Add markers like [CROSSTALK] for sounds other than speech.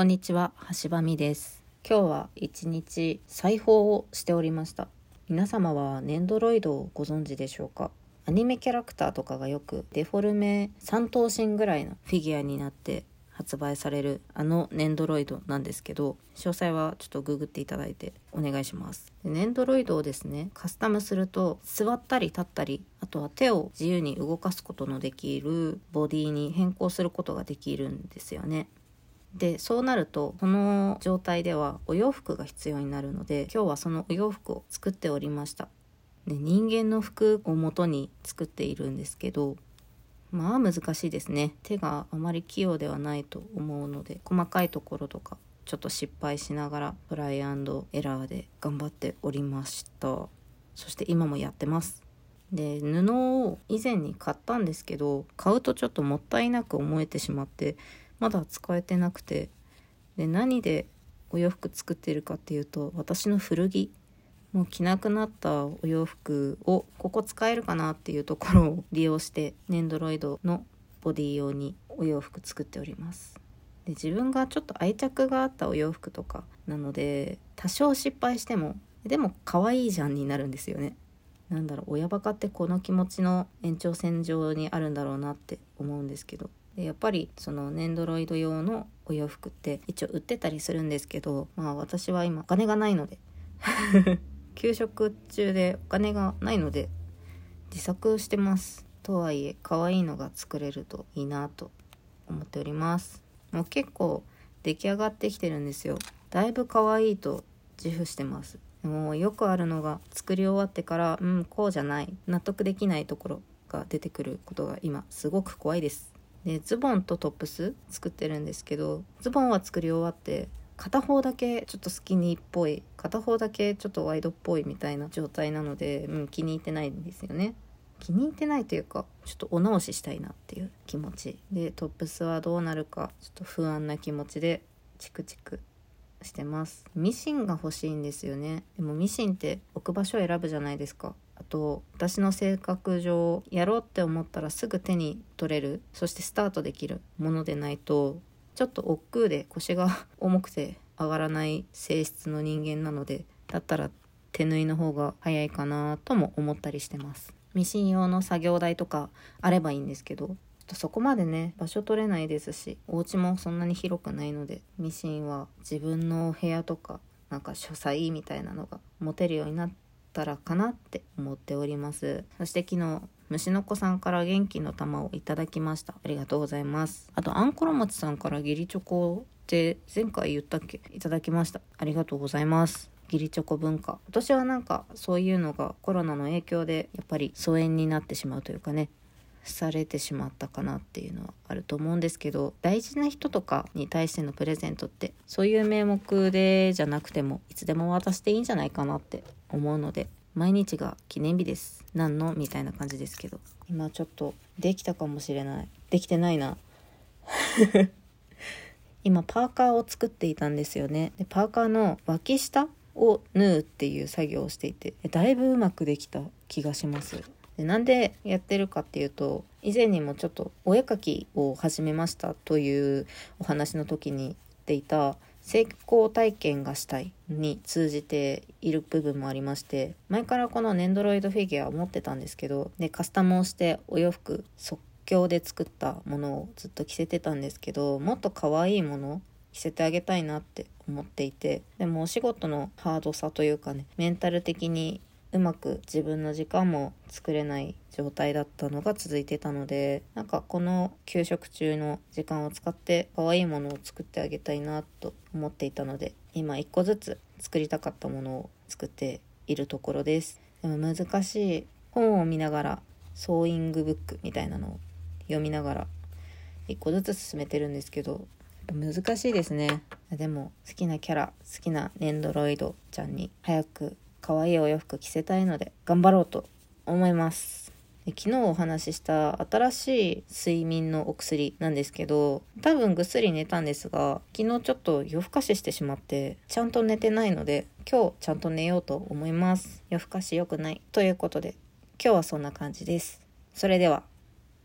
こんにちは、橋場美です。今日は一日裁縫をしておりました。皆様はネンドロイドをご存知でしょうか？アニメキャラクターとかがよくデフォルメ3頭身ぐらいのフィギュアになって発売されるあのネンドロイドなんですけど詳細はちょっとググっていただいてお願いしますネンドロイドをですねカスタムすると座ったり立ったりあとは手を自由に動かすことのできるボディに変更することができるんですよねでそうなるとこの状態ではお洋服が必要になるので今日はそのお洋服を作っておりました。で人間の服を元に作っているんですけどまあ難しいですね。手があまり器用ではないと思うので細かいところとかちょっと失敗しながらトライアンドエラーで頑張っておりました。そして今もやってます。で布を以前に買ったんですけど買うとちょっともったいなく思えてしまってまだ使えてなくて。で何でお洋服作ってるかっていうと私の古着。もう着なくなったお洋服をここ使えるかなっていうところを利用してネンドロイドのボディ用にお洋服作っております。で自分がちょっと愛着があったお洋服とかなので多少失敗してもでも可愛いじゃんになるんですよね。なんだろう親バカってこの気持ちの延長線上にあるんだろうなって思うんですけど。でやっぱりそのネンドロイド用のお洋服って一応売ってたりするんですけどまあ私は今お金がないので [LAUGHS] 給食中でお金がないので自作してます。とはいえ可愛いのが作れるといいなと思っております。もう結構出来上がってきてるんですよ。だいぶ可愛いと自負してます。もうよくあるのが作り終わってからうんこうじゃない納得できないところが出てくることが今すごく怖いです。でズボンとトップス作ってるんですけどズボンは作り終わって片方だけちょっとスキニーっぽい片方だけちょっとワイドっぽいみたいな状態なので、うん、気に入ってないんですよね。気に入ってないというかちょっとお直ししたいなっていう気持ち。でトップスはどうなるかちょっと不安な気持ちでチクチクしてます。ミシンが欲しいんですよね。でもミシンって置く場所を選ぶじゃないですか。と私の性格上やろうって思ったらすぐ手に取れるそしてスタートできるものでないとちょっと億劫で腰が重くて上がらない性質の人間なのでだったら手縫いの方が早いかなとも思ったりしてます。ミシン用の作業台とかあればいいんですけどそこまでね場所取れないですしお家もそんなに広くないのでミシンは自分のお部屋とかなんか書斎みたいなのが持てるようになったらかなって思っております。そして昨日虫の子さんから元気の玉をいただきました。ありがとうございます。あとあんころ餅さんから義理チョコって前回言ったっけ？いただきました。ありがとうございます。義理チョコ文化。今年はなんかそういうのがコロナの影響でやっぱり疎遠になってしまうというかね。されてしまったかなっていうのはあると思うんですけど大事な人とかに対してのプレゼントってそういう名目でじゃなくてもいつでも渡していいんじゃないかなって思うので毎日が記念日です。何の？みたいな感じですけど。今ちょっとできたかもしれない。できてないな。[LAUGHS] 今パーカーを作っていたんですよね。でパーカーの脇下を縫うっていう作業をしていてだいぶうまくできた気がします。でなんでやってるかっていうと以前にもちょっとお絵描きを始めましたというお話の時に言っていた成功体験がしたいに通じている部分もありまして前からこのネンドロイドフィギュアを持ってたんですけどでカスタムをしてお洋服即興で作ったものをずっと着せてたんですけどもっと可愛いもの着せてあげたいなって思っていてでもお仕事のハードさというかねメンタル的にうまく自分の時間も作れない状態だったのが続いてたのでなんかこの給食中の時間を使って可愛いものを作ってあげたいなと思っていたので今一個ずつ作りたかったものを作っているところです。でも難しい本を見ながらソーイングブックみたいなのを読みながら一個ずつ進めてるんですけど難しいですね。でも好きなキャラ好きなネンドロイドちゃんに早く可愛いお洋服着せたいので頑張ろうと思います。昨日お話しした新しい睡眠のお薬なんですけど多分ぐっすり寝たんですが昨日ちょっと夜更かししてしまってちゃんと寝てないので今日ちゃんと寝ようと思います。夜更かし良くない。ということで今日はそんな感じです。それでは。